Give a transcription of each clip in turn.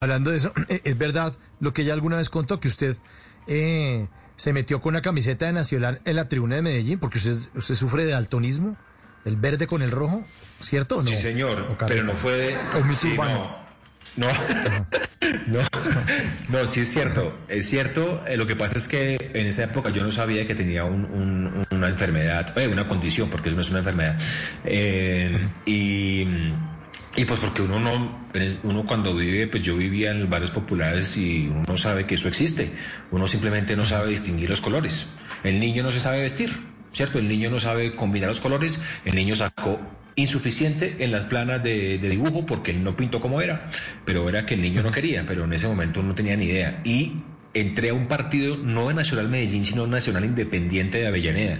hablando de eso, es verdad lo que ella alguna vez contó, que usted eh, se metió con una camiseta de Nacional en la tribuna de Medellín, porque usted, usted sufre de daltonismo, el verde con el rojo, ¿cierto o no? Sí, señor, pero no fue de... O sí, no, no, no, no, sí es cierto, es cierto, eh, lo que pasa es que en esa época yo no sabía que tenía un- un- una enfermedad, eh, una condición, porque eso no es una enfermedad, Eh, y... Y pues porque uno no, uno cuando vive, pues yo vivía en barrios populares y uno no sabe que eso existe. Uno simplemente no sabe distinguir los colores. El niño no se sabe vestir, ¿cierto? El niño no sabe combinar los colores. El niño sacó insuficiente en las planas de, de dibujo porque él no pintó como era. Pero era que el niño no quería, pero en ese momento no tenía ni idea. Y entré a un partido no de Nacional Medellín, sino Nacional Independiente de Avellaneda.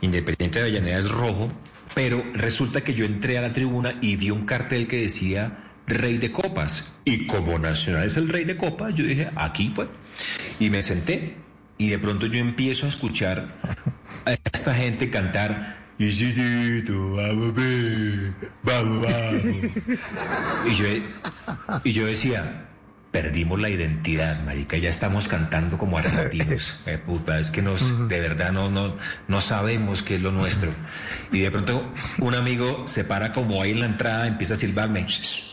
Independiente de Avellaneda es rojo, pero resulta que yo entré a la tribuna y vi un cartel que decía Rey de Copas. Y como Nacional es el Rey de Copas, yo dije, aquí fue. Y me senté y de pronto yo empiezo a escuchar a esta gente cantar. Y yo, y yo decía, perdimos la identidad, marica, ya estamos cantando como argentinos. Eh, puta, es que nos, de verdad no, no, no sabemos qué es lo nuestro. Y de pronto un amigo se para como ahí en la entrada, empieza a silbarme,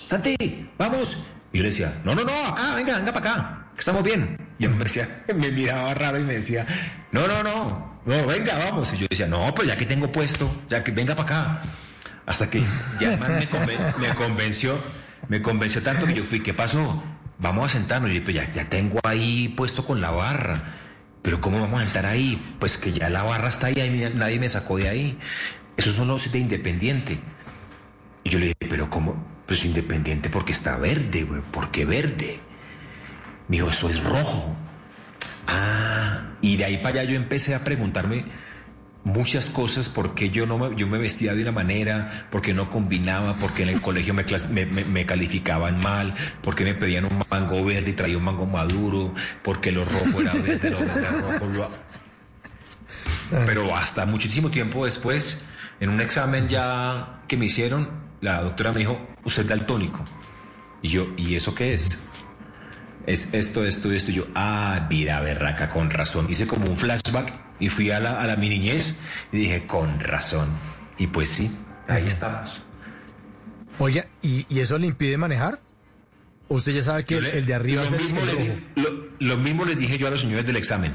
Santi, vamos. Y yo le decía, no, no, no, acá, venga, venga para acá, que estamos bien. Y él me decía, me miraba raro y me decía, no, no, no, no, venga, vamos. Y yo decía, no, pues ya que tengo puesto, ya que venga para acá. Hasta que ya me, conven- me convenció, me convenció tanto que yo fui, ¿qué pasó? Vamos a sentarnos. Y pues ya, ya tengo ahí puesto con la barra. Pero ¿cómo vamos a sentar ahí? Pues que ya la barra está ahí, nadie me sacó de ahí. Esos son los de Independiente. Y yo le dije, pero ¿cómo? Pues Independiente porque está verde, güey. ¿Por qué verde? Me dijo, eso es rojo. Ah, y de ahí para allá yo empecé a preguntarme muchas cosas, por qué yo, no me, yo me vestía de una manera, por qué no combinaba, por qué en el colegio me, clas- me, me- me calificaban mal, por qué me pedían un mango verde y traía un mango maduro, por qué lo rojo era verde, lo verde era rojo. lo- Pero hasta muchísimo tiempo después, en un examen ya que me hicieron, la doctora me dijo, usted es daltónico. Y yo, ¿y eso qué es? Es esto, esto, esto. Y yo, ah, mira, berraca, con razón. Hice como un flashback y fui a la, a la mi niñez y dije, con razón. Y pues sí, ahí estamos. Oiga, ¿y, y eso le impide manejar? ¿O usted ya sabe que el, le- el de arriba es el, mismo, le lo mismo les dije yo a los señores del examen.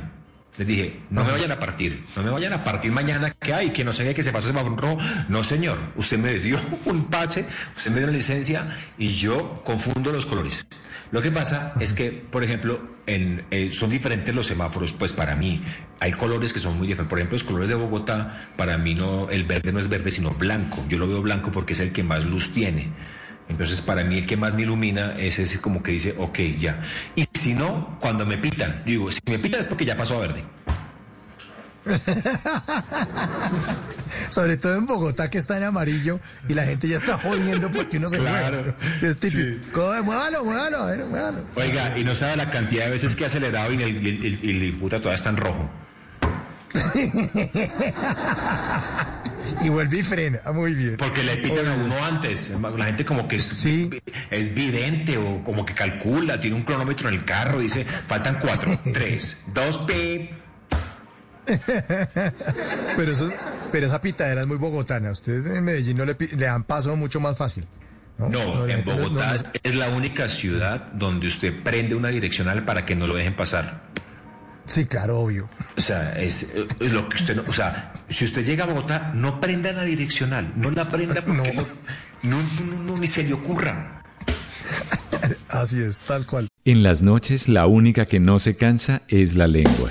Les dije, no me vayan a partir, no me vayan a partir mañana que hay, que no sé qué, que se pasó semáforo rojo. No, señor, usted me dio un pase, usted me dio una licencia y yo confundo los colores. Lo que pasa es que, por ejemplo, en, eh, son diferentes los semáforos, pues para mí hay colores que son muy diferentes. Por ejemplo, los colores de Bogotá, para mí no, el verde no es verde, sino blanco. Yo lo veo blanco porque es el que más luz tiene. Entonces, para mí el que más me ilumina es ese como que dice, ok, ya. Y si no, cuando me pitan, digo, si me pitan es porque ya pasó a verde. Sobre todo en Bogotá que está en amarillo y la gente ya está jodiendo porque uno se Claro, mueve. Es típico. Coge, Muévalo, muévalo, a ver, muévalo. Oiga, y no sabe la cantidad de veces que he acelerado y el, el, el puta todavía está en rojo. Y vuelve y frena. Ah, Muy bien. Porque le pitan a uno antes. La gente como que es, Sí. es vidente o como que calcula, tiene un cronómetro en el carro dice, faltan cuatro, tres, dos, pip. Pero, eso, pero esa pitadera es muy bogotana. Ustedes en Medellín no le, dan paso mucho más fácil. No, en no- Bogotá no- es la única ciudad donde usted prende una direccional para que no lo dejen pasar. Sí, claro, obvio. O sea, es, es lo que usted no, o sea, si usted llega a Bogotá, no prenda la direccional, no la prenda porque No. no, no, no, no, ni se le ocurra. Así es, tal cual. En las noches la única que no se cansa es la lengua.